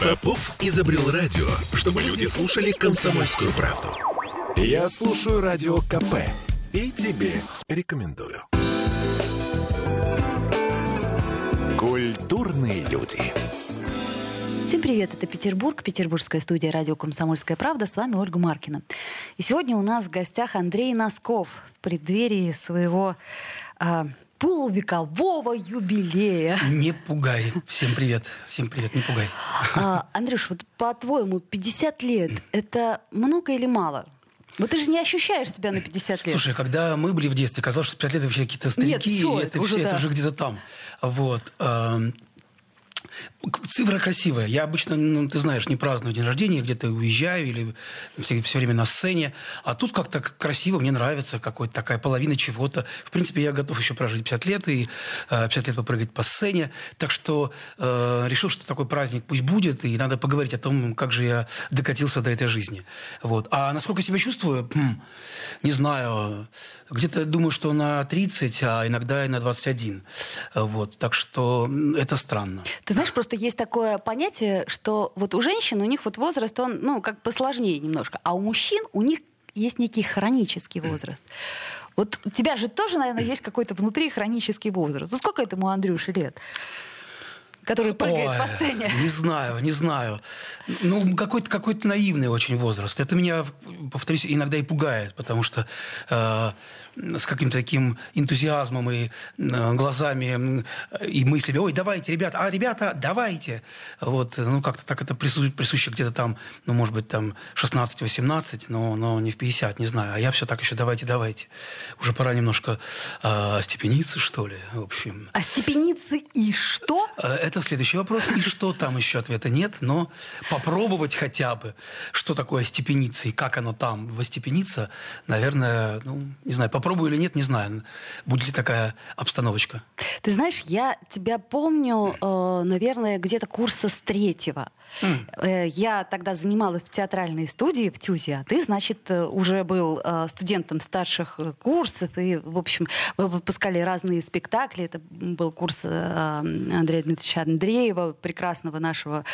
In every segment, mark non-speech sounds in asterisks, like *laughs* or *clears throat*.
Попов изобрел радио, чтобы люди слушали комсомольскую правду. Я слушаю радио КП и тебе рекомендую. Культурные люди. Всем привет, это Петербург, петербургская студия радио «Комсомольская правда». С вами Ольга Маркина. И сегодня у нас в гостях Андрей Носков в преддверии своего а, полувекового юбилея. Не пугай. Всем привет. Всем привет, не пугай. А, Андрюш, вот по-твоему, 50 лет — это много или мало? Вот ты же не ощущаешь себя на 50 лет. Слушай, когда мы были в детстве, казалось, что 50 лет вообще какие-то старики. Нет, все, это, уже, все, да. это уже где-то там. Вот. Цифра красивая. Я обычно, ну, ты знаешь, не праздную день рождения, где-то уезжаю или все, все время на сцене. А тут как-то красиво, мне нравится, какой-то такая половина чего-то. В принципе, я готов еще прожить 50 лет и э, 50 лет попрыгать по сцене. Так что э, решил, что такой праздник пусть будет, и надо поговорить о том, как же я докатился до этой жизни. Вот. А насколько себя чувствую, Хм, не знаю. Где-то думаю, что на 30, а иногда и на 21. Вот. Так что это странно. Ты знаешь, просто есть такое понятие, что вот у женщин, у них вот возраст, он, ну, как посложнее немножко, а у мужчин, у них есть некий хронический возраст. Вот у тебя же тоже, наверное, есть какой-то внутри хронический возраст. Ну, сколько этому Андрюше лет? Который прыгает Ой, по сцене. Не знаю, не знаю. Ну, какой-то какой наивный очень возраст. Это меня, повторюсь, иногда и пугает, потому что э, с каким-то таким энтузиазмом и э, глазами и мыслями, ой, давайте, ребята, а, ребята, давайте. Вот, ну, как-то так это прису- присуще где-то там, ну, может быть, там 16-18, но, но не в 50, не знаю. А я все так еще давайте, давайте. Уже пора немножко э, степениться, что ли, в общем. А степеницы и что? Э, Это следующий вопрос. И что там еще ответа нет, но попробовать хотя бы, что такое степеница и как оно там востепениться, наверное, ну, не знаю, попробую или нет, не знаю. Будет ли такая обстановочка. Ты знаешь, я тебя помню, э, наверное, где-то курса с третьего. Э, Я тогда занималась в театральной студии в ТЮЗе, а ты, значит, э, уже был студентом старших курсов, и, в общем, вы выпускали разные спектакли. Это был курс Андрея Дмитриевича Андреева, прекрасного нашего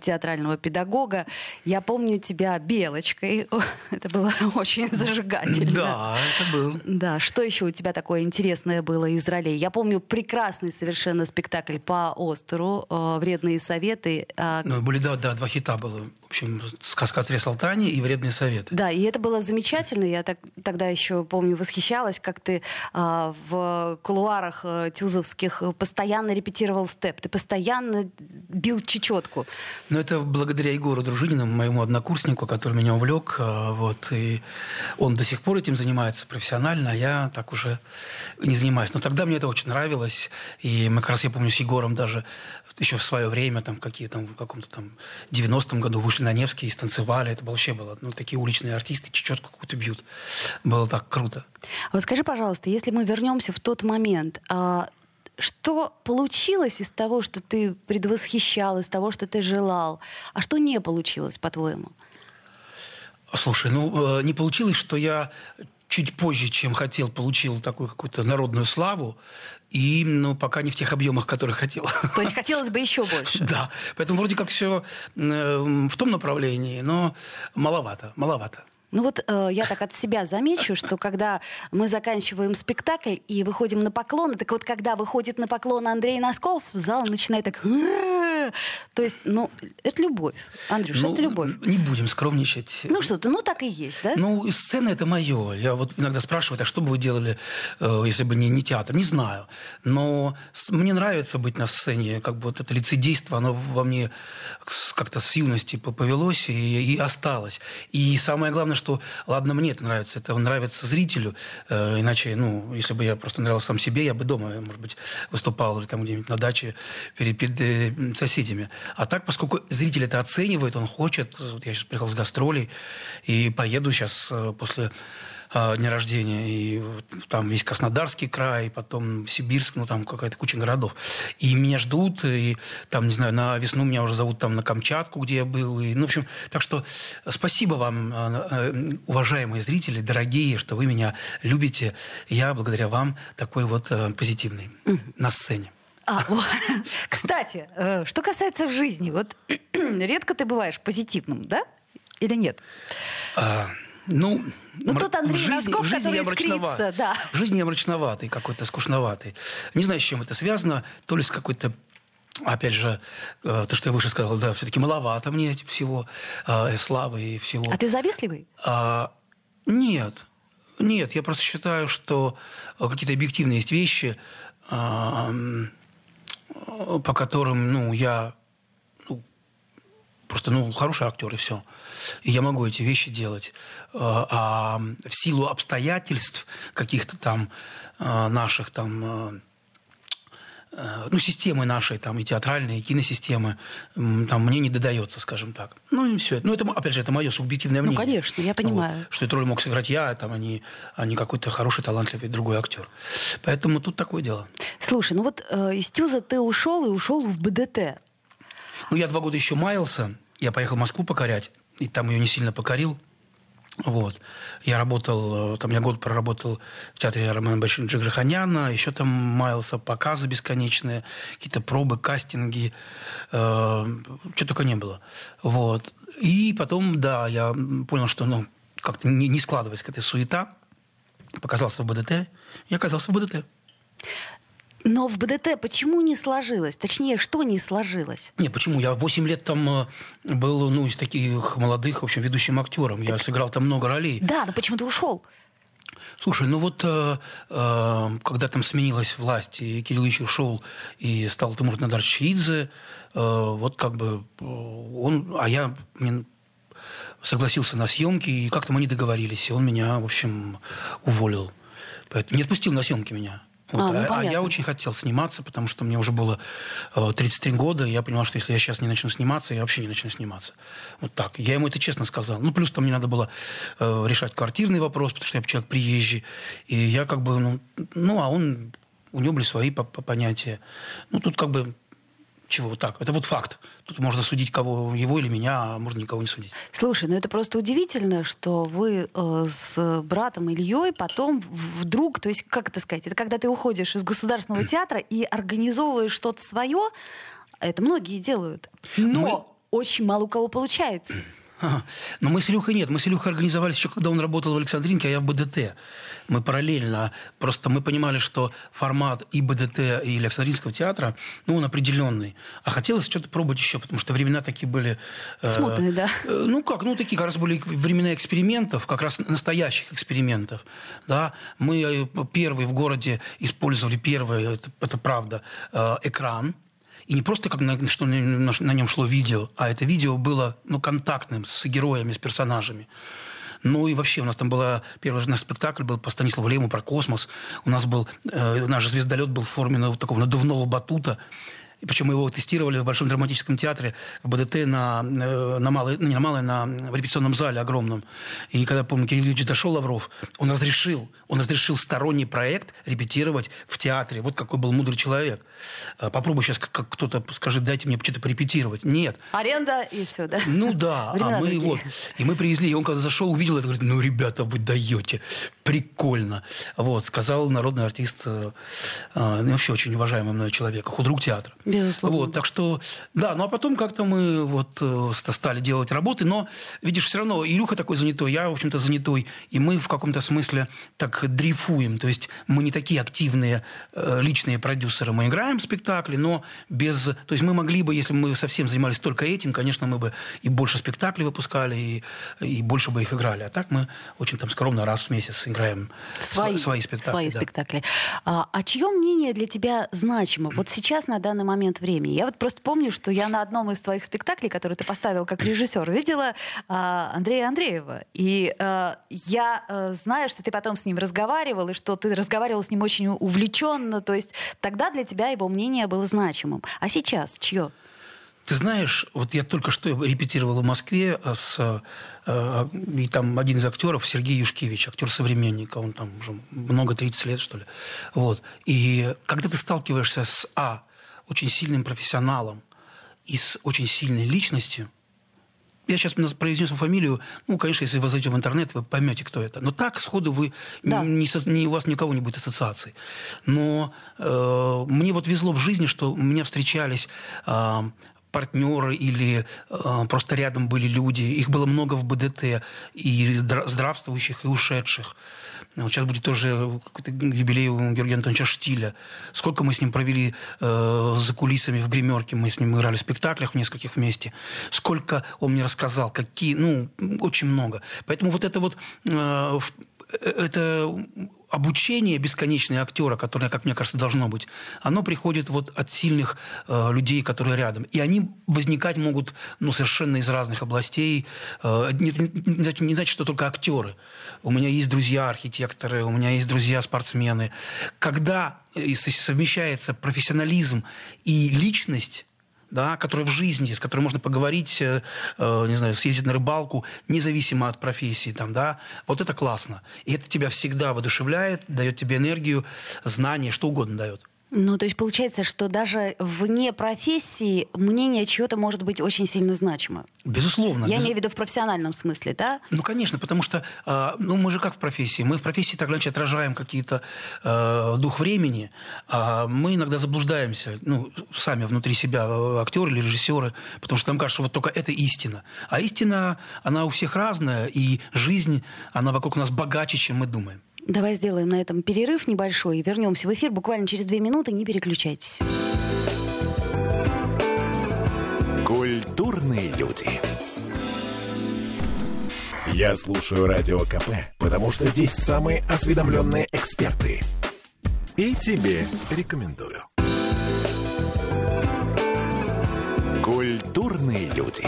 театрального педагога. Я помню тебя Белочкой. *laughs* Это было очень зажигательно. Да, это был. Да, что еще у тебя такое интересное было из ролей? Я помню прекрасный совершенно спектакль по Остеру э, «Вредные советы». э, Ну, были, да, да, два хита было. В общем, «Сказка о Салтане» и «Вредные советы». Да, и это было замечательно. Я так, тогда еще, помню, восхищалась, как ты а, в кулуарах а, тюзовских постоянно репетировал степ. Ты постоянно бил чечетку. Но это благодаря Егору Дружинину, моему однокурснику, который меня увлек. э, Вот, и он до сих пор этим занимается профессионально, а я так уже не занимаюсь. Но тогда мне это очень нравилось. И мы как раз, я помню, с Егором даже еще в свое время, там, какие там, в каком-то там 90-м году вышли на Невский и станцевали. Это вообще было, ну, такие уличные артисты чечетку какую-то бьют. Было так круто. А Вот скажи, пожалуйста, если мы вернемся в тот момент, а, что получилось из того, что ты предвосхищал, из того, что ты желал, а что не получилось, по-твоему? Слушай, ну, э, не получилось, что я чуть позже, чем хотел, получил такую какую-то народную славу, и, ну, пока не в тех объемах, которые хотел. *laughs* То есть хотелось бы еще больше. Да, поэтому вроде как все в том направлении, но маловато, маловато. Ну вот э, я так от себя замечу, что когда мы заканчиваем спектакль и выходим на поклоны, так вот когда выходит на поклон Андрей Носков, зал начинает так... То есть, ну, это любовь. Андрюш, Ну, это любовь. Не будем скромничать. Ну что-то, ну так и есть, да? Ну, сцена это мое. Я вот иногда спрашиваю, а что бы вы делали, э, если бы не, не театр? Не знаю. Но мне нравится быть на сцене. Как бы вот это лицедейство, оно во мне как-то с юности по- повелось и, и осталось. И самое главное, что, ладно, мне это нравится, это нравится зрителю. Э, иначе, ну, если бы я просто нравился сам себе, я бы дома, может быть, выступал или там где-нибудь на даче перед, перед э, соседями. А так, поскольку зритель это оценивает, он хочет, вот я сейчас приехал с гастролей и поеду сейчас э, после э, дня рождения, и там весь Краснодарский край, потом Сибирск, ну там какая-то куча городов. И меня ждут, и там, не знаю, на весну меня уже зовут там на Камчатку, где я был. И, ну, в общем, так что спасибо вам, э, уважаемые зрители, дорогие, что вы меня любите. Я благодаря вам такой вот позитивный на сцене. А, *laughs* кстати, э, что касается в жизни, вот *clears throat* редко ты бываешь позитивным, да? Или нет? А, ну, ну, тут Андрей в жизни, Носков, в жизни который искрится, да. В жизни я мрачноватый, какой-то скучноватый. Не знаю, с чем это связано. То ли с какой-то опять же, э, то, что я выше сказал, да, все-таки маловато мне всего, э, славы и всего. А ты завистливый? А, нет. Нет, я просто считаю, что какие-то объективные есть вещи, а, по которым, ну, я ну, просто, ну, хороший актер и все. И я могу эти вещи делать. А, а в силу обстоятельств каких-то там а, наших там Э, ну, системы нашей, там, и театральные, и киносистемы, там, мне не додается, скажем так. Ну, и все. Ну, это, опять же, это мое субъективное ну, мнение. Ну, конечно, я понимаю. Вот, что эту роль мог сыграть я, там, а не, а не какой-то хороший, талантливый другой актер. Поэтому тут такое дело. Слушай, ну вот э, из Тюза ты ушел и ушел в БДТ. Ну, я два года еще маялся. Я поехал в Москву покорять, и там ее не сильно покорил. Вот. Я работал, э, там я год проработал в театре Романа Бачина Джиграханяна, еще там маялся, показы бесконечные, какие-то пробы, кастинги, э, что только не было. Вот. И потом, да, я понял, что ну, как-то не, не складывается какая-то суета, показался в БДТ, и оказался в БДТ. Но в БДТ почему не сложилось? Точнее, что не сложилось? Не, почему? Я 8 лет там э, был, ну, из таких молодых, в общем, ведущим актером. Я сыграл там много ролей. Да, но почему ты ушел? Слушай, ну вот э, э, когда там сменилась власть, и Кирилл Ильич ушел, и стал Тимур Надар Чиидзе, э, вот как бы э, он, а я мне согласился на съемки, и как-то мы не договорились, и он меня, в общем, уволил. Поэтому не отпустил на съемки меня. Вот. А, ну, а, а я очень хотел сниматься, потому что мне уже было э, 33 года, и я понимал, что если я сейчас не начну сниматься, я вообще не начну сниматься. Вот так. Я ему это честно сказал. Ну, плюс там мне надо было э, решать квартирный вопрос, потому что я человек приезжий. И я как бы, ну, ну а он, у него были свои понятия. Ну, тут как бы чего вот так? Это вот факт. Тут можно судить кого, его или меня, а можно никого не судить. Слушай, ну это просто удивительно, что вы э, с братом Ильей потом вдруг, то есть, как это сказать, это когда ты уходишь из государственного *clears throat* театра и организовываешь что-то свое, это многие делают. Но Мы... очень мало у кого получается. Но мы с Илюхой нет. Мы с Илюхой организовались еще, когда он работал в Александринке, а я в БДТ. Мы параллельно. Просто мы понимали, что формат и БДТ, и Александринского театра, ну, он определенный. А хотелось что-то пробовать еще, потому что времена такие были... Э, Смутные, да? Э, ну, как, ну, такие как раз были времена экспериментов, как раз настоящих экспериментов. Да? Мы э, первые в городе использовали, первый, это, это правда, э, экран, и не просто как на, что на, на нем шло видео, а это видео было ну, контактным с героями, с персонажами. Ну и вообще у нас там был первый наш спектакль был по Станиславу Лему про космос. У нас был э, наш звездолет был в форме ну, такого надувного батута. И причем мы его тестировали в Большом драматическом театре, в БДТ на, э, на малой, ну, не на малой, на, в репетиционном зале огромном. И когда, помню, Кирилл Ильич дошел, Лавров, он разрешил, он разрешил сторонний проект репетировать в театре. Вот какой был мудрый человек. Э, попробуй сейчас как кто-то скажет, дайте мне что-то порепетировать. Нет. Аренда и все, да? Ну да. а мы вот, и мы привезли, и он когда зашел, увидел это, говорит, ну, ребята, вы даете, прикольно. Вот, сказал народный артист, э, ну, вообще очень уважаемый мной человек, худрук театра. Безусловно. Вот, так что, да, ну а потом как-то мы вот э, стали делать работы, но, видишь, все равно Илюха такой занятой, я, в общем-то, занятой, и мы в каком-то смысле так дрейфуем, то есть мы не такие активные э, личные продюсеры, мы играем спектакли, но без... То есть мы могли бы, если бы мы совсем занимались только этим, конечно, мы бы и больше спектаклей выпускали, и, и больше бы их играли. А так мы очень там скромно раз в месяц играем свои, свои спектакли. Свои да. спектакли. А, а чье мнение для тебя значимо? Вот сейчас, на данный момент, времени. Я вот просто помню, что я на одном из твоих спектаклей, который ты поставил как режиссер, видела а, Андрея Андреева. И а, я а, знаю, что ты потом с ним разговаривал, и что ты разговаривал с ним очень увлеченно. То есть тогда для тебя его мнение было значимым. А сейчас чье? Ты знаешь, вот я только что репетировал в Москве с э, и там один из актеров Сергей Юшкевич, актер современника, он там уже много 30 лет что ли, вот. И когда ты сталкиваешься с а очень сильным профессионалом и с очень сильной личностью, я сейчас произнесу фамилию, ну, конечно, если вы зайдете в интернет, вы поймете, кто это. Но так сходу вы да. не, не, у вас никого не будет ассоциаций. Но э, мне вот везло в жизни, что у меня встречались э, партнеры или э, просто рядом были люди. Их было много в БДТ, и здравствующих, и ушедших. Вот сейчас будет тоже какой-то юбилей у Георгия Антоновича Штиля. Сколько мы с ним провели э, за кулисами в гримерке, мы с ним играли в спектаклях в нескольких вместе. Сколько он мне рассказал, какие, ну, очень много. Поэтому вот это вот э, э это обучение бесконечное актера, которое, как мне кажется, должно быть, оно приходит вот от сильных э, людей, которые рядом. И они возникать могут ну, совершенно из разных областей. Э, не, не, не значит, что только актеры. У меня есть друзья-архитекторы, у меня есть друзья-спортсмены. Когда э, совмещается профессионализм и личность, да, которая в жизни, с которой можно поговорить, э, э, не знаю, съездить на рыбалку, независимо от профессии, там, да, вот это классно. И это тебя всегда воодушевляет, дает тебе энергию, знания, что угодно дает. Ну, то есть получается, что даже вне профессии мнение чего-то может быть очень сильно значимо. Безусловно. Я без... имею в виду в профессиональном смысле, да? Ну, конечно, потому что, э, ну, мы же как в профессии. Мы в профессии так иначе отражаем какие-то э, дух времени, а мы иногда заблуждаемся, ну, сами внутри себя, э, актеры или режиссеры, потому что нам кажется, что вот только это истина. А истина, она у всех разная, и жизнь, она вокруг нас богаче, чем мы думаем. Давай сделаем на этом перерыв небольшой и вернемся в эфир буквально через две минуты. Не переключайтесь. Культурные люди. Я слушаю Радио КП, потому что здесь самые осведомленные эксперты. И тебе рекомендую. Культурные люди.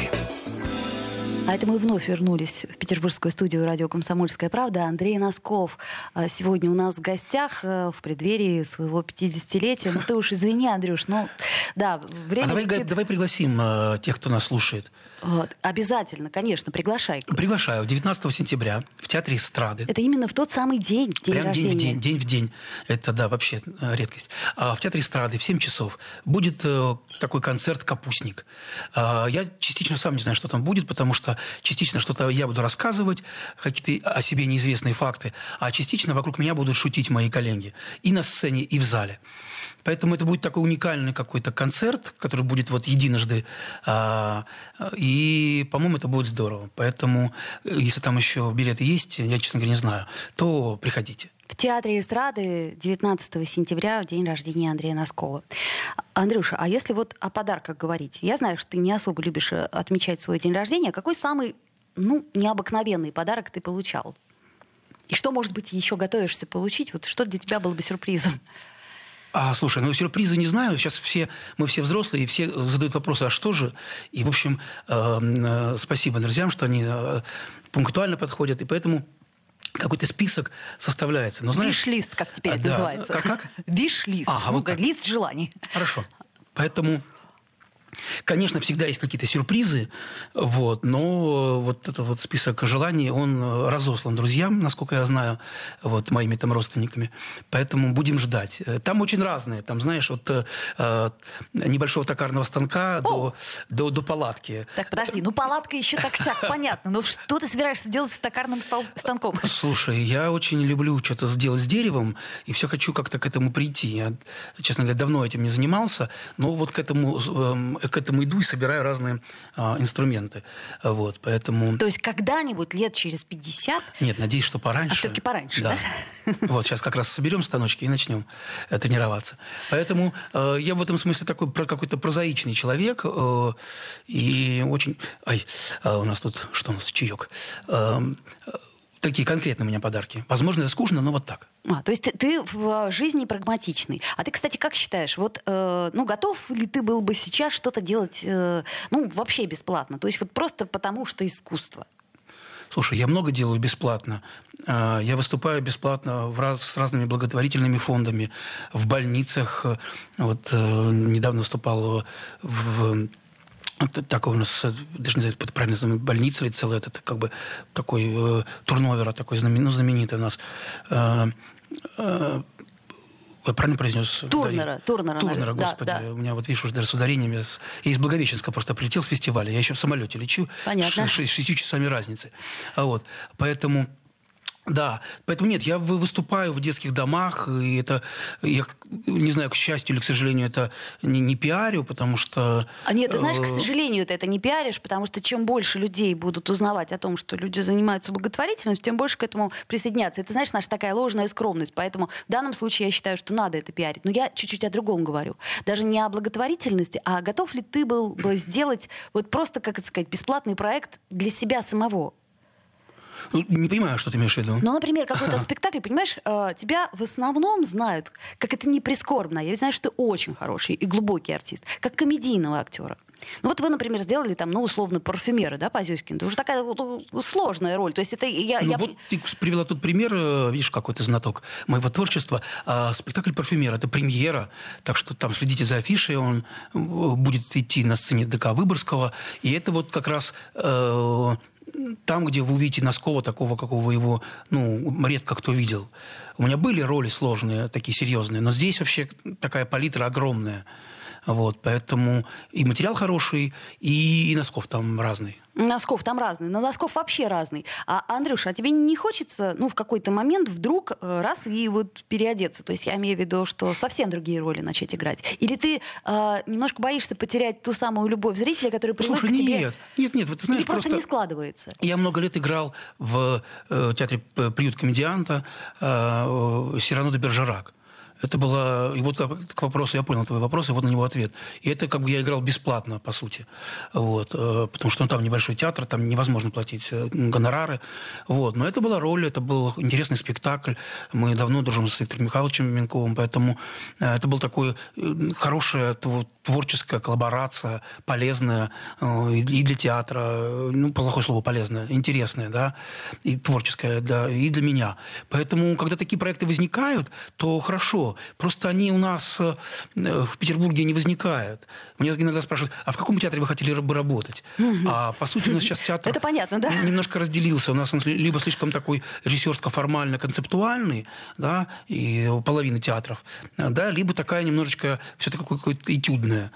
А это мы вновь вернулись в петербургскую студию радио «Комсомольская правда». Андрей Носков а, сегодня у нас в гостях э, в преддверии своего 50-летия. Ну ты уж извини, Андрюш, ну да, время... А давай, летит... давай пригласим э, тех, кто нас слушает. Вот. Обязательно, конечно, приглашай. Приглашаю. 19 сентября в Театре эстрады. Это именно в тот самый день, день Прям рождения. день в день, день в день. Это, да, вообще э, редкость. А в Театре эстрады в 7 часов будет э, такой концерт «Капустник». А, я частично сам не знаю, что там будет, потому что частично что-то я буду рассказывать, какие-то о себе неизвестные факты, а частично вокруг меня будут шутить мои коллеги. И на сцене, и в зале. Поэтому это будет такой уникальный какой-то концерт, который будет вот единожды. А, и, по-моему, это будет здорово. Поэтому, э, если там еще билеты есть, я, честно говоря, не знаю, то приходите. В Театре эстрады 19 сентября, в день рождения Андрея Носкова. Андрюша, а если вот о подарках говорить? Я знаю, что ты не особо любишь э, отмечать свой день рождения. Какой самый, ну, необыкновенный подарок ты получал? И что, может быть, еще готовишься получить? Вот что для тебя было бы сюрпризом? А, слушай, ну сюрпризы не знаю. Сейчас все, мы все взрослые, и все задают вопросы, а что же? И, в общем, э, э, спасибо друзьям, что они э, пунктуально подходят. И поэтому какой-то список составляется. Но, знаешь, Виш-лист, как теперь это да. называется. Как? как? Виш-лист. Ага, ну, вот лист желаний. Хорошо. Поэтому Конечно, всегда есть какие-то сюрпризы, вот, но вот этот вот список желаний, он разослан друзьям, насколько я знаю, вот, моими там родственниками. Поэтому будем ждать. Там очень разные. Там, знаешь, от э, небольшого токарного станка до, до, до палатки. Так, подожди, ну палатка еще так сяк, *laughs* понятно. Но что ты собираешься делать с токарным станком? Слушай, я очень люблю что-то сделать с деревом, и все хочу как-то к этому прийти. Я, честно говоря, давно этим не занимался, но вот к этому эм, к этому иду и собираю разные а, инструменты. Вот, поэтому... То есть когда-нибудь лет через 50? Нет, надеюсь, что пораньше. А все-таки пораньше, да? да? *laughs* Вот сейчас как раз соберем станочки и начнем э, тренироваться. Поэтому э, я в этом смысле такой про какой-то прозаичный человек э, и очень... Ай, э, у нас тут что у нас чаек. Э, такие конкретные у меня подарки. Возможно, это скучно, но вот так. А, то есть ты, ты в жизни прагматичный. А ты, кстати, как считаешь, вот, э, ну, готов ли ты был бы сейчас что-то делать, э, ну, вообще бесплатно? То есть вот просто потому, что искусство? Слушай, я много делаю бесплатно. Э, я выступаю бесплатно в раз, с разными благотворительными фондами, в больницах. Вот э, недавно выступал в такой у нас, даже не знаю, это правильно называется, больница или целый этот, как бы, такой э, турновер, такой знамен, ну, знаменитый у нас. Э, э, Я правильно произнес? Турнера. Турнера, Турнера, господи. Да, да. У меня вот, видишь, уже даже с ударениями. Я из Благовещенска просто прилетел с фестиваля. Я еще в самолете лечу. Понятно. С шестью часами разницы. Вот. Поэтому да, поэтому нет, я выступаю в детских домах, и это, я не знаю, к счастью или к сожалению, это не, не пиарю, потому что... А нет, ты знаешь, к э, сожалению, ты это не пиаришь, потому что чем больше людей будут узнавать о том, что люди занимаются благотворительностью, тем больше к этому присоединяться. Это, знаешь, наша такая ложная скромность, поэтому в данном случае я считаю, что надо это пиарить. Но я чуть-чуть о другом говорю. Даже не о благотворительности, а готов ли ты был бы сделать вот просто, как это сказать, бесплатный проект для себя самого? Ну, не понимаю, что ты имеешь в виду. Ну, например, какой-то спектакль, понимаешь, э, тебя в основном знают, как это не прискорбно. Я знаю, что ты очень хороший и глубокий артист, как комедийного актера. Ну вот вы, например, сделали там, ну, условно, парфюмеры, да, по Зюськину. Это уже такая вот, сложная роль. То есть это я... Ну, я... вот ты привела тут пример, э, видишь, какой то знаток моего творчества. А, спектакль «Парфюмер» — это премьера, так что там следите за афишей, он э, будет идти на сцене ДК Выборгского. И это вот как раз э, там, где вы увидите Носкова такого, какого его, ну, редко кто видел. У меня были роли сложные, такие серьезные, но здесь вообще такая палитра огромная. Вот, поэтому и материал хороший, и, и Носков там разный. Носков там разный, но Носков вообще разный. А, Андрюша, а тебе не хочется, ну, в какой-то момент вдруг э, раз и вот переодеться? То есть я имею в виду, что совсем другие роли начать играть. Или ты э, немножко боишься потерять ту самую любовь зрителя, который привык Слушай, к тебе? нет, нет, нет, вот ты знаешь, Или просто, просто не складывается? Я много лет играл в э, театре «Приют комедианта» э, Сирано де Бержерак. Это было... И вот к вопросу, я понял твой вопрос, и вот на него ответ. И это как бы я играл бесплатно, по сути. Вот. Э, потому что ну, там небольшой театр, там невозможно платить э, гонорары. Вот. Но это была роль, это был интересный спектакль. Мы давно дружим с Виктором Михайловичем Минковым, поэтому э, это был такой хорошая творческая коллаборация, полезная и для театра, ну, плохое слово полезная, интересная, да, и творческая, да, и для меня. Поэтому, когда такие проекты возникают, то хорошо, Просто они у нас э, в Петербурге не возникают. Меня иногда спрашивают, а в каком театре вы хотели бы работать? А по сути у нас сейчас театр... Это понятно, да? Немножко разделился. У нас он либо слишком такой режиссерско-формально-концептуальный, да, и половина театров, да, либо такая немножечко все-таки какое-то этюдное.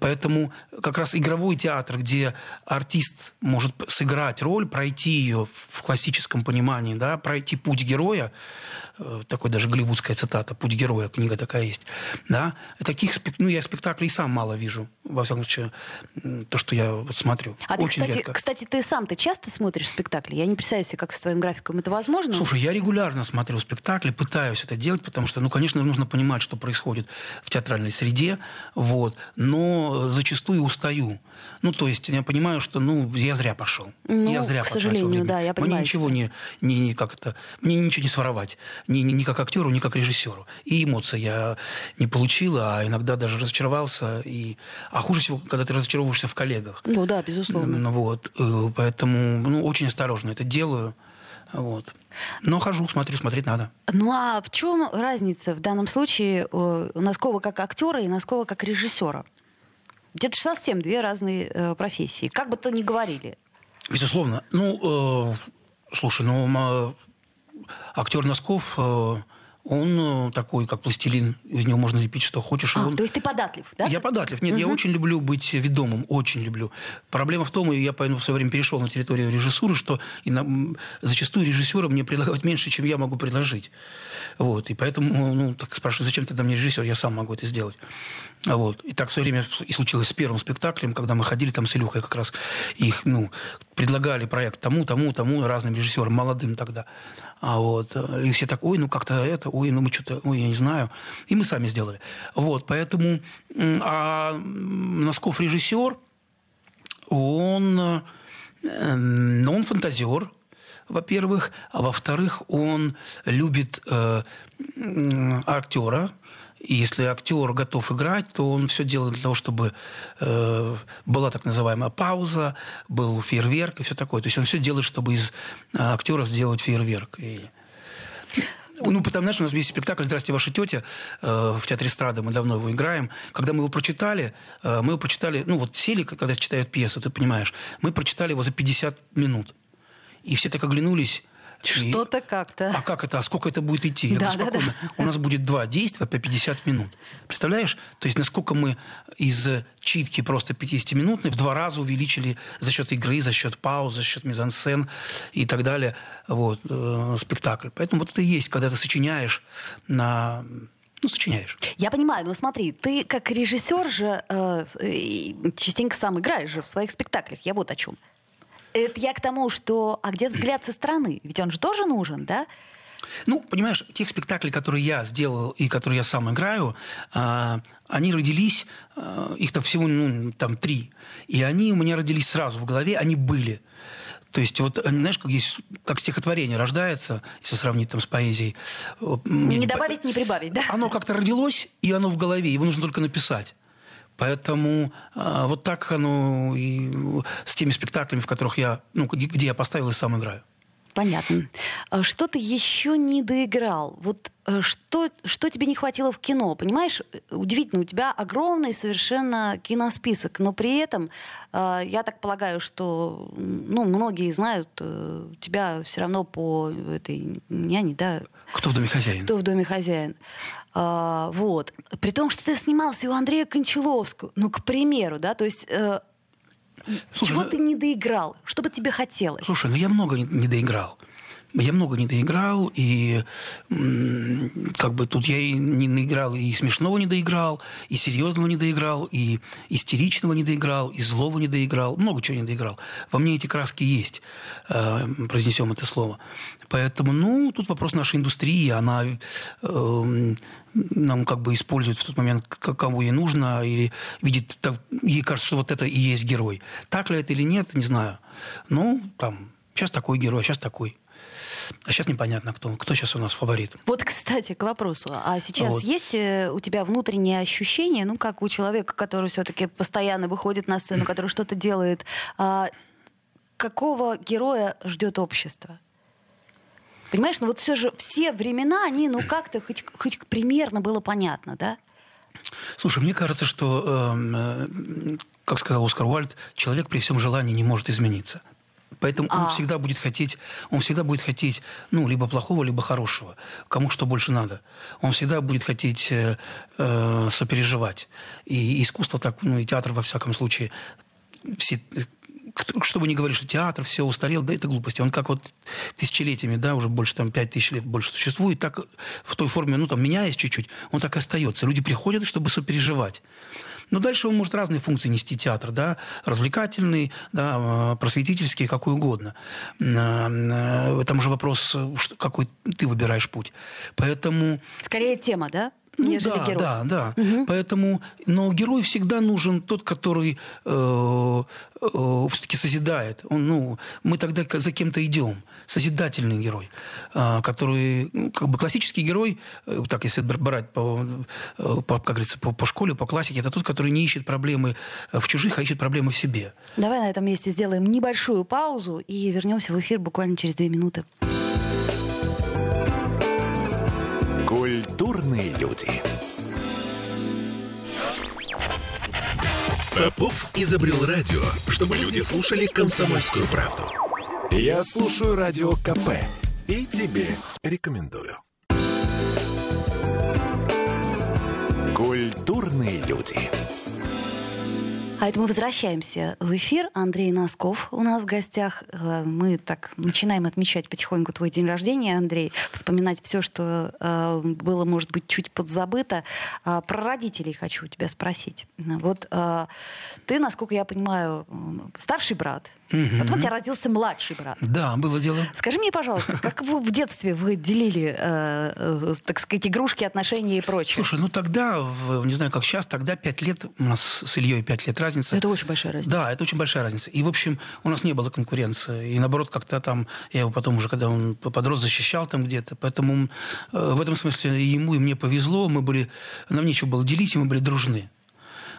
Поэтому как раз игровой театр, где артист может сыграть роль, пройти ее в классическом понимании, да, пройти путь героя, Э, такой даже голливудская цитата «Путь героя», книга такая есть. Да? Таких, ну, я спектаклей сам мало вижу, во всяком случае, то, что я вот смотрю. А Очень ты, кстати, редко. кстати, ты сам, ты часто смотришь спектакли? Я не представляю себе, как с твоим графиком это возможно. Слушай, я регулярно смотрю спектакли, пытаюсь это делать, потому что, ну, конечно, нужно понимать, что происходит в театральной среде, вот, но зачастую устаю. Ну, то есть я понимаю, что, ну, я зря пошел. Ну, я зря к сожалению, время. да, я понимаю. Мне ничего не, не, не как это, мне ничего не своровать ни, ни, ни как актеру, ни как режиссеру. И эмоций я не получил, а иногда даже разочаровался. И... А хуже всего, когда ты разочаровываешься в коллегах. Ну да, безусловно. Вот. Э, поэтому ну, очень осторожно это делаю. Вот. Но хожу, смотрю, смотреть надо. Ну а в чем разница в данном случае э, Носкова как актера и Носкова как режиссера? Это же совсем две разные э, профессии. Как бы то ни говорили. Безусловно. Ну, э, слушай, ну актер Носков, э, он э, такой, как пластилин, из него можно лепить что хочешь. А, он... То есть ты податлив, да? Я податлив. Нет, угу. я очень люблю быть ведомым, очень люблю. Проблема в том, и я поэтому в свое время перешел на территорию режиссуры, что и на... зачастую режиссеры мне предлагают меньше, чем я могу предложить. Вот. И поэтому, ну, так спрашивают, зачем ты мне режиссер, я сам могу это сделать. Вот. И так в свое время и случилось с первым спектаклем, когда мы ходили там с Илюхой как раз, их, ну, предлагали проект тому, тому, тому, разным режиссерам, молодым тогда. А вот, и все так, ой, ну как-то это, ой, ну мы что-то, ой, я не знаю. И мы сами сделали. Вот, поэтому, а Носков режиссер, он, э, он фантазер, во-первых, а во-вторых, он любит э, актера, и если актер готов играть, то он все делает для того, чтобы э, была так называемая пауза, был фейерверк и все такое. То есть он все делает, чтобы из э, актера сделать фейерверк. И... Ну, потому знаешь, у нас есть спектакль «Здрасте, ваша тетя» э, в Театре эстрады, мы давно его играем. Когда мы его прочитали, э, мы его прочитали, ну, вот сели, когда читают пьесу, ты понимаешь, мы прочитали его за 50 минут. И все так оглянулись, Что-то как-то. А как это? А сколько это будет идти? Я Да, говорю, да, спокойно. У нас будет два действия по 50 минут. Представляешь? То есть насколько мы из читки просто 50-минутной в два раза увеличили за счет игры, за счет пауз, за счет мизансцен и так далее вот, э, спектакль. Поэтому вот это и есть, когда ты сочиняешь на ну, сочиняешь. Я понимаю, но смотри, ты как режиссер же э, э, частенько сам играешь же в своих спектаклях. Я вот о чем. Это я к тому, что... А где взгляд со стороны? Ведь он же тоже нужен, да? Ну, понимаешь, тех спектаклей, которые я сделал и которые я сам играю, э, они родились, э, их там всего, ну, там три. И они у меня родились сразу в голове, они были. То есть, вот, знаешь, как есть, как стихотворение рождается, если сравнить там с поэзией. Не, не добавить, не прибавить, да? Оно как-то родилось, и оно в голове, его нужно только написать. Поэтому а, вот так оно и с теми спектаклями, в которых я, ну, где, я поставил и сам играю. Понятно. А что ты еще не доиграл? Вот э, что, что тебе не хватило в кино? Понимаешь, удивительно, у тебя огромный совершенно киносписок, но при этом, э, я так полагаю, что ну, многие знают э, тебя все равно по этой няне, да? Кто в доме хозяин? Кто в доме хозяин. А, вот. При том, что ты снимался у Андрея Кончаловского, ну, к примеру, да, то есть Слушай, Чего ну, ты не доиграл? Что бы тебе хотелось? Слушай, ну я много не, не доиграл. Я много не доиграл, и как бы тут я и не наиграл, и смешного не доиграл, и серьезного не доиграл, и истеричного не доиграл, и злого не доиграл. Много чего не доиграл. Во мне эти краски есть, э, произнесем это слово. Поэтому, ну, тут вопрос нашей индустрии. Она э, нам как бы использует в тот момент, кому ей нужно, или видит, так, ей кажется, что вот это и есть герой. Так ли это или нет, не знаю. Ну, там, сейчас такой герой, сейчас такой. А сейчас непонятно, кто, кто сейчас у нас фаворит. Вот, кстати, к вопросу. А сейчас вот. есть э, у тебя внутреннее ощущение, ну, как у человека, который все-таки постоянно выходит на сцену, *clears throat* который что-то делает, а, какого героя ждет общество? Понимаешь, ну вот все же все времена, они, ну *clears throat* как-то хоть, хоть примерно было понятно, да? Слушай, мне кажется, что, эм, э, как сказал Оскар Уальд, человек при всем желании не может измениться. Поэтому а. он всегда будет хотеть, он всегда будет хотеть, ну, либо плохого, либо хорошего. Кому что больше надо. Он всегда будет хотеть э, э, сопереживать. И искусство так, ну, и театр, во всяком случае, все, что бы ни говорили, что театр все устарел, да это глупости. Он как вот тысячелетиями, да, уже больше там пять тысяч лет больше существует, так в той форме, ну там меняясь чуть-чуть, он так и остается. Люди приходят, чтобы сопереживать. Но дальше он может разные функции нести театр, да, развлекательный, да, э, просветительский, какой угодно. Э, там же вопрос, какой ты выбираешь путь. Поэтому... Скорее тема, да? Ну, нежели да, герой. Да, да. Угу. Поэтому, но герой всегда нужен тот, который э, э, все-таки созидает. Он, ну, мы тогда за кем-то идем. Созидательный герой, э, который, ну, как бы классический герой, э, так если брать по, э, по как говорится, по, по школе, по классике, это тот, который не ищет проблемы в чужих, а ищет проблемы в себе. Давай на этом месте сделаем небольшую паузу и вернемся в эфир буквально через две минуты. Культурные люди. Попов изобрел радио, чтобы люди слушали комсомольскую правду. Я слушаю радио КП и тебе рекомендую. Культурные люди. А это мы возвращаемся в эфир. Андрей Носков у нас в гостях. Э, мы так начинаем отмечать потихоньку твой день рождения, Андрей. Вспоминать все, что э, было, может быть, чуть подзабыто. Э, про родителей хочу тебя спросить. Вот э, ты, насколько я понимаю, старший брат. Угу. Потом у тебя родился младший брат. Да, было дело. Скажи мне, пожалуйста, *laughs* как вы в детстве вы делили, э, э, так сказать, игрушки, отношения и прочее? Слушай, ну тогда, не знаю, как сейчас, тогда пять лет, у нас с Ильей пять лет разница. Это очень большая разница. Да, это очень большая разница. И, в общем, у нас не было конкуренции. И, наоборот, как-то там, я его потом уже, когда он подрос, защищал там где-то. Поэтому э, в этом смысле ему и мне повезло. Мы были, нам нечего было делить, и мы были дружны.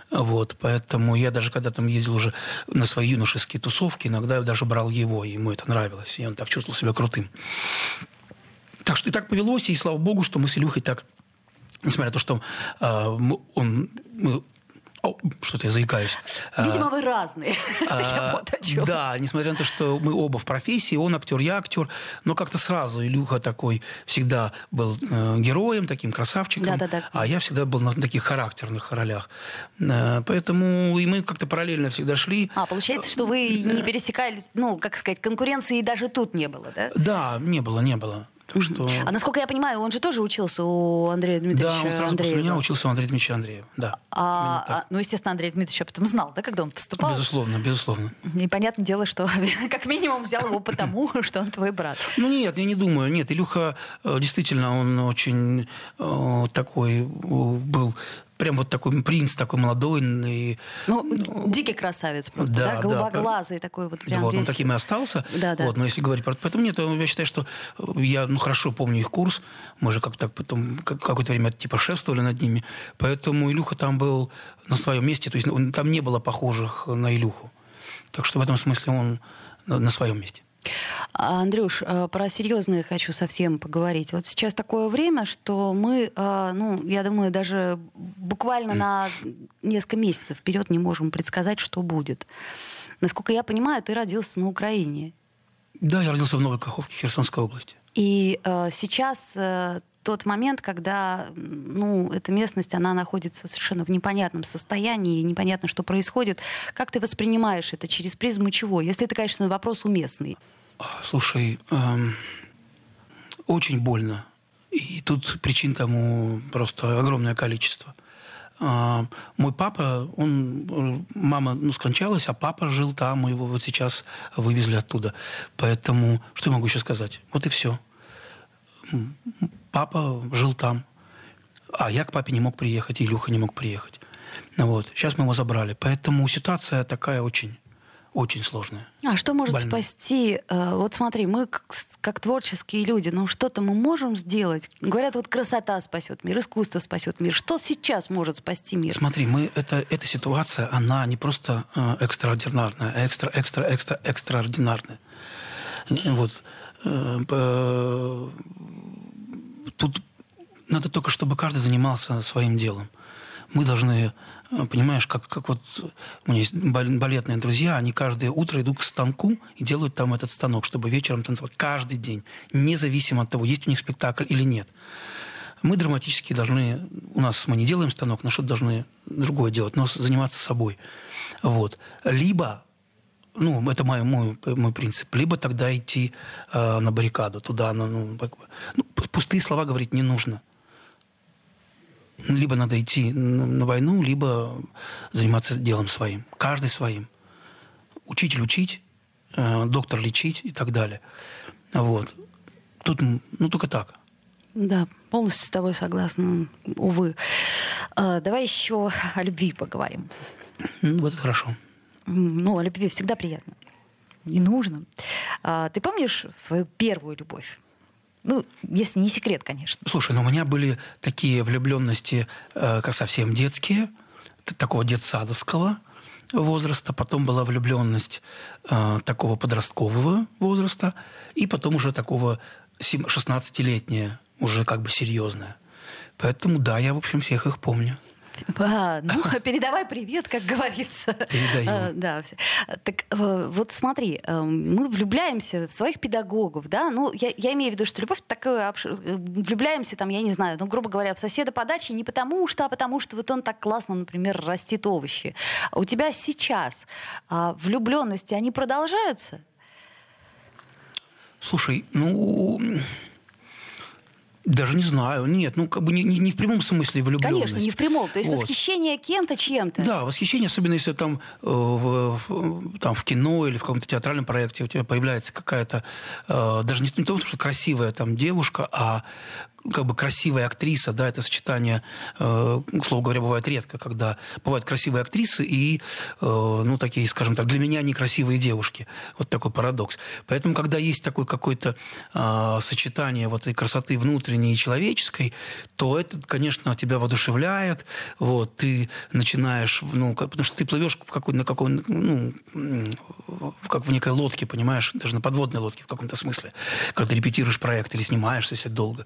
Вот, поэтому я даже когда там ездил уже на свои юношеские тусовки, иногда я даже брал его, и ему это нравилось, и он так чувствовал себя крутым. Так что и так повелось, и слава богу, что мы с Илюхой так, несмотря на то, что э, он, мы что-то я заикаюсь. Видимо, вы разные. *laughs* А, да, несмотря на то, что мы оба в профессии, он актер, я актер, но как-то сразу Илюха такой всегда был э, героем, таким красавчиком, а я всегда был на таких характерных ролях. Э, поэтому и мы как-то параллельно всегда шли. А, получается, что вы не пересекались, ну, как сказать, конкуренции даже тут не было, да? Да, не было, не было. Так что... А насколько я понимаю, он же тоже учился у Андрея Дмитриевича Да, он сразу Андреева. после меня учился у Андрея Дмитриевича Андреева, да. А, а, ну, естественно, Андрей Дмитриевич об этом знал, да, когда он поступал? Безусловно, безусловно. И понятное дело, что *laughs* как минимум взял его потому, *laughs* что он твой брат. Ну нет, я не думаю. Нет, Илюха э, действительно, он очень э, такой был прям вот такой принц, такой молодой. И, ну, ну, дикий красавец просто, да, да голубоглазый да, такой вот прям вот, весь... он таким и остался. Да, да. Вот, но если говорить про... Поэтому нет, я считаю, что я ну, хорошо помню их курс, мы же как-то потом какое-то время типа шефствовали над ними, поэтому Илюха там был на своем месте, то есть он, там не было похожих на Илюху. Так что в этом смысле он на, на своем месте. А, Андрюш, э, про серьезное хочу совсем поговорить. Вот сейчас такое время, что мы, э, ну, я думаю, даже буквально на несколько месяцев вперед не можем предсказать, что будет. Насколько я понимаю, ты родился на Украине. Да, я родился в Новой Каховке, Херсонской области. И э, сейчас э, тот момент, когда ну, эта местность, она находится совершенно в непонятном состоянии, непонятно, что происходит. Как ты воспринимаешь это? Через призму чего? Если это, конечно, вопрос уместный. Слушай, эм, очень больно. И тут причин тому просто огромное количество. Э, мой папа, он, мама ну, скончалась, а папа жил там, мы его вот сейчас вывезли оттуда. Поэтому, что я могу еще сказать? Вот и все. Папа жил там, а я к папе не мог приехать, Илюха не мог приехать. Вот. Сейчас мы его забрали. Поэтому ситуация такая очень очень сложная. А что может больная. спасти? Э, вот смотри, мы как, как творческие люди, ну что-то мы можем сделать? Говорят, вот красота спасет мир, искусство спасет мир. Что сейчас может спасти мир? Смотри, мы это эта ситуация, она не просто э, экстраординарная, а экстра, экстра, экстра, экстраординарная. Вот э, тут надо только, чтобы каждый занимался своим делом. Мы должны понимаешь, как, как вот у меня есть балетные друзья, они каждое утро идут к станку и делают там этот станок, чтобы вечером танцевать каждый день, независимо от того, есть у них спектакль или нет. Мы драматически должны, у нас мы не делаем станок, но что-то должны другое делать, но заниматься собой. Вот. Либо ну, это мой, мой, мой принцип. Либо тогда идти э, на баррикаду, туда. Ну, ну, ну, пустые слова говорить не нужно либо надо идти на войну, либо заниматься делом своим. Каждый своим. Учитель учить, э, доктор лечить и так далее. Вот. Тут, ну, только так. Да, полностью с тобой согласна, увы. А, давай еще о любви поговорим. Ну, вот это хорошо. Ну, о любви всегда приятно. И нужно. А, ты помнишь свою первую любовь? Ну, если не секрет, конечно. Слушай, ну у меня были такие влюбленности, э, как совсем детские, такого детсадовского возраста, потом была влюбленность э, такого подросткового возраста, и потом уже такого 16-летняя, уже как бы серьезная. Поэтому да, я, в общем, всех их помню. *laughs* А, ну, передавай привет, как говорится. Передаю. А, да. Так э, вот смотри, э, мы влюбляемся в своих педагогов, да, ну, я, я имею в виду, что любовь такая, э, влюбляемся там, я не знаю, ну, грубо говоря, в соседа по даче не потому что, а потому что вот он так классно, например, растит овощи. У тебя сейчас а, влюбленности, они продолжаются? Слушай, ну, даже не знаю. Нет, ну как бы не, не, не в прямом смысле влюбленность. Конечно, не в прямом. То есть вот. восхищение кем-то, чем-то. Да, восхищение, особенно если там, э, в, в, там в кино или в каком-то театральном проекте у тебя появляется какая-то, э, даже не, не то, что красивая там девушка, а как бы красивая актриса, да, это сочетание, э, к слову говоря, бывает редко, когда бывают красивые актрисы и, э, ну, такие, скажем так, для меня некрасивые девушки. Вот такой парадокс. Поэтому, когда есть такое какое-то э, сочетание вот этой красоты внутренней и человеческой, то это, конечно, тебя воодушевляет, вот, ты начинаешь, ну, как, потому что ты плывешь в какой, на какой, ну, как в некой лодке, понимаешь, даже на подводной лодке в каком-то смысле, когда репетируешь проект или снимаешься, долго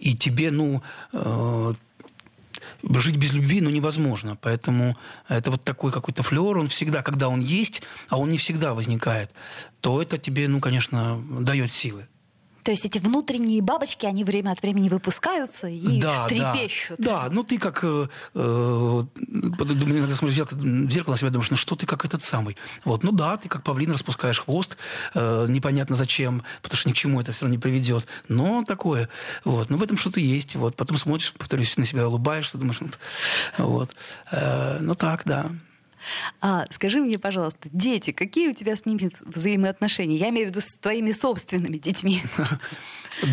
и тебе, ну, э, жить без любви, ну, невозможно. Поэтому это вот такой какой-то флер, он всегда, когда он есть, а он не всегда возникает, то это тебе, ну, конечно, дает силы. То есть эти внутренние бабочки, они время от времени выпускаются и да, трепещут. Да, да, ну ты как... Э, э, иногда смотришь в зеркало, в зеркало на себя, думаешь, ну что ты как этот самый? Вот, ну да, ты как павлин распускаешь хвост, э, непонятно зачем, потому что ни к чему это все равно не приведет. Но такое. Вот, ну в этом что-то есть. Вот, потом смотришь, повторюсь, на себя улыбаешься, думаешь, ну, вот. Э, ну так, да. А, скажи мне, пожалуйста, дети, какие у тебя с ними взаимоотношения? Я имею в виду с твоими собственными детьми. *laughs*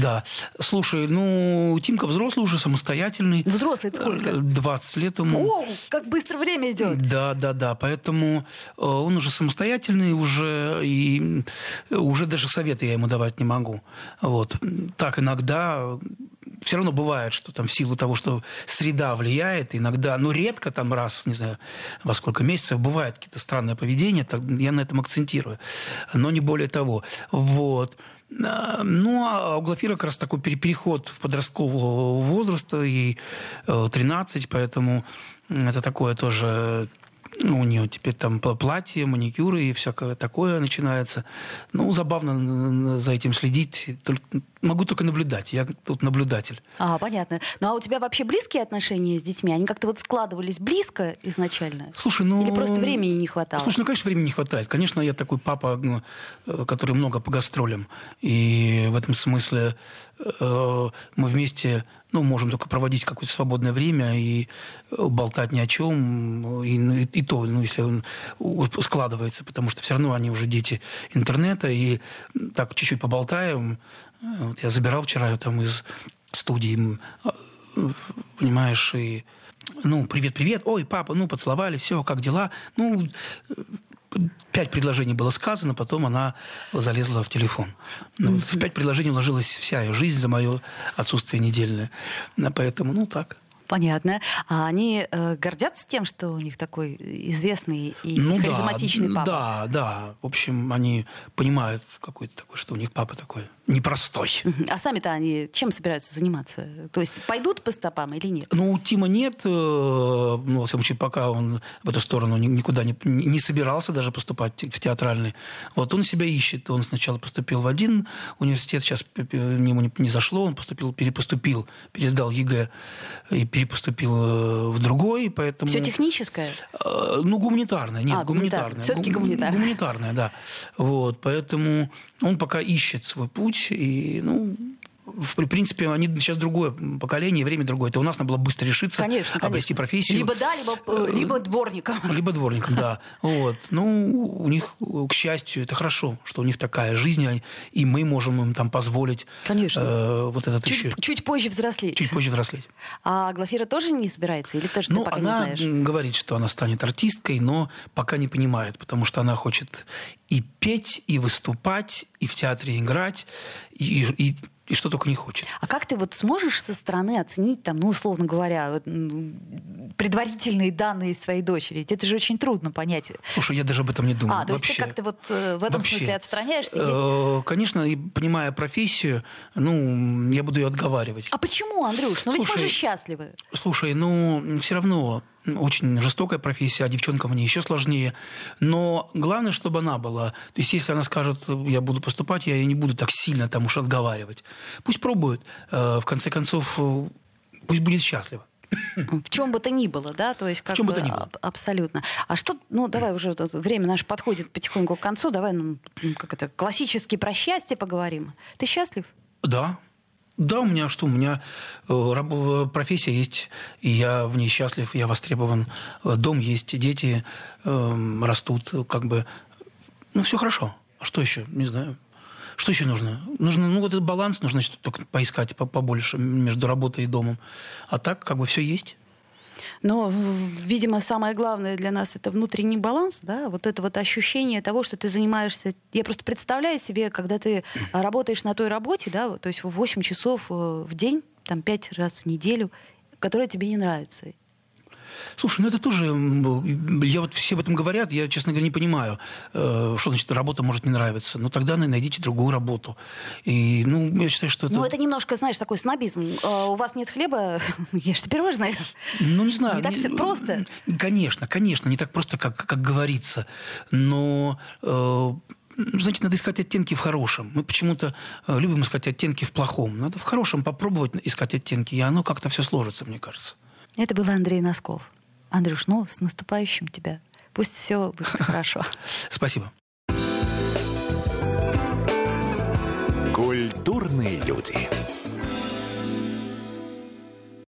Да. Слушай, ну, Тимка взрослый уже, самостоятельный. Взрослый сколько? 20 лет ему. О, как быстро время идет. Да, да, да. Поэтому э, он уже самостоятельный, уже и уже даже советы я ему давать не могу. Вот. Так иногда все равно бывает, что там в силу того, что среда влияет, иногда, ну, редко там раз, не знаю, во сколько месяцев бывает какие-то странные поведения, так, я на этом акцентирую, но не более того. Вот. А, ну, а у Глафира как раз такой переход в подросткового возраста, и 13, э, поэтому это такое тоже у нее теперь там платье, маникюры и всякое такое начинается. Ну, забавно за этим следить. Могу только наблюдать. Я тут наблюдатель. А, понятно. Ну, а у тебя вообще близкие отношения с детьми? Они как-то вот складывались близко изначально? Слушай, ну... Или просто времени не хватало? Слушай, ну, конечно, времени не хватает. Конечно, я такой папа, ну, э, который много по гастролям. И в этом смысле э, мы вместе ну, можем только проводить какое-то свободное время и болтать ни о чем, и, и, и то, ну, если он складывается, потому что все равно они уже дети интернета, и так чуть-чуть поболтаем. Вот я забирал вчера там из студии, понимаешь, и ну, привет-привет, ой, папа, ну, поцеловали, все, как дела? Ну, пять предложений было сказано, потом она залезла в телефон. Ну, в пять предложений вложилась вся ее жизнь за мое отсутствие недельное. Поэтому, ну, так. Понятно. А они э, гордятся тем, что у них такой известный и ну, харизматичный да, папа? Да, да. В общем, они понимают какой-то такой, что у них папа такой непростой. А сами-то они чем собираются заниматься? То есть пойдут по стопам или нет? Ну, у Тима нет. Э, ну, во всяком случае, пока он в эту сторону никуда не, не собирался даже поступать в театральный. Вот он себя ищет. Он сначала поступил в один университет, сейчас ему не, не зашло, он поступил, перепоступил, пересдал ЕГЭ и перепоступил э, в другой, поэтому... Все техническое? Э, ну, гуманитарное, нет, а, гуманитарное. Все-таки гуманитарное. Гуманитарное, да. Вот, поэтому он пока ищет свой путь, и, ну, в принципе, они сейчас другое поколение, время другое. Это у нас надо было быстро решиться, конечно, обрести профессию. Либо да, либо, э, либо дворником. *laughs* Либо дворником, да. Вот. Ну, у них, к счастью, это хорошо, что у них такая жизнь, а, и мы можем им там позволить конечно. Э, вот этот чуть, еще... Чуть позже взрослеть. Чуть позже взрослеть. А Глафира тоже не собирается? Или тоже ну, ты пока она не знаешь? говорит, что она станет артисткой, но пока не понимает, потому что она хочет и петь, и выступать, и в театре играть, и, и и что только не хочет. А как ты вот сможешь со стороны оценить, там, ну, условно говоря, вот, предварительные данные своей дочери? Ведь это же очень трудно понять. Слушай, я даже об этом не думаю. А, то Вообще. есть ты как-то вот э, в этом Вообще. смысле отстраняешься? Есть... Э, конечно, и понимая профессию, ну, я буду ее отговаривать. А почему, Андрюш? Ну, ведь мы же счастливы. Слушай, ну, все равно очень жестокая профессия, а девчонкам мне еще сложнее. Но главное, чтобы она была. То есть, если она скажет, я буду поступать, я ее не буду так сильно там уж отговаривать. Пусть пробует. Э, в конце концов, э, пусть будет счастлива. В чем бы то ни было, да, то есть как в чем бы то ни было. абсолютно. А что, ну давай уже время наше подходит потихоньку к концу, давай, ну как это классически про счастье поговорим. Ты счастлив? Да, да, у меня что? У меня э, профессия есть, и я в ней счастлив, я востребован. Э, дом есть, дети э, растут, как бы. Ну, все хорошо. А что еще? Не знаю. Что еще нужно? Нужно, ну, вот этот баланс нужно только поискать побольше между работой и домом. А так, как бы, все есть. Но, видимо, самое главное для нас это внутренний баланс, да, вот это вот ощущение того, что ты занимаешься. Я просто представляю себе, когда ты работаешь на той работе, да, то есть в 8 часов э, в день, там 5 раз в неделю, которая тебе не нравится. Слушай, ну это тоже... Я вот все об этом говорят, я, честно говоря, не понимаю, э, что значит работа может не нравиться. Но тогда найдите другую работу. И, ну, я считаю, что это... Ну, это немножко, знаешь, такой снобизм. Э, у вас нет хлеба, *laughs* ешьте пирожное. Ну, не знаю. Не так все просто. Конечно, конечно, не так просто, как, как говорится. Но э, значит, надо искать оттенки в хорошем. Мы почему-то любим искать оттенки в плохом. Надо в хорошем попробовать искать оттенки, и оно как-то все сложится, мне кажется. Это был Андрей Носков. Андрюш, ну, с наступающим тебя. Пусть все будет *laughs* хорошо. Спасибо. Культурные люди.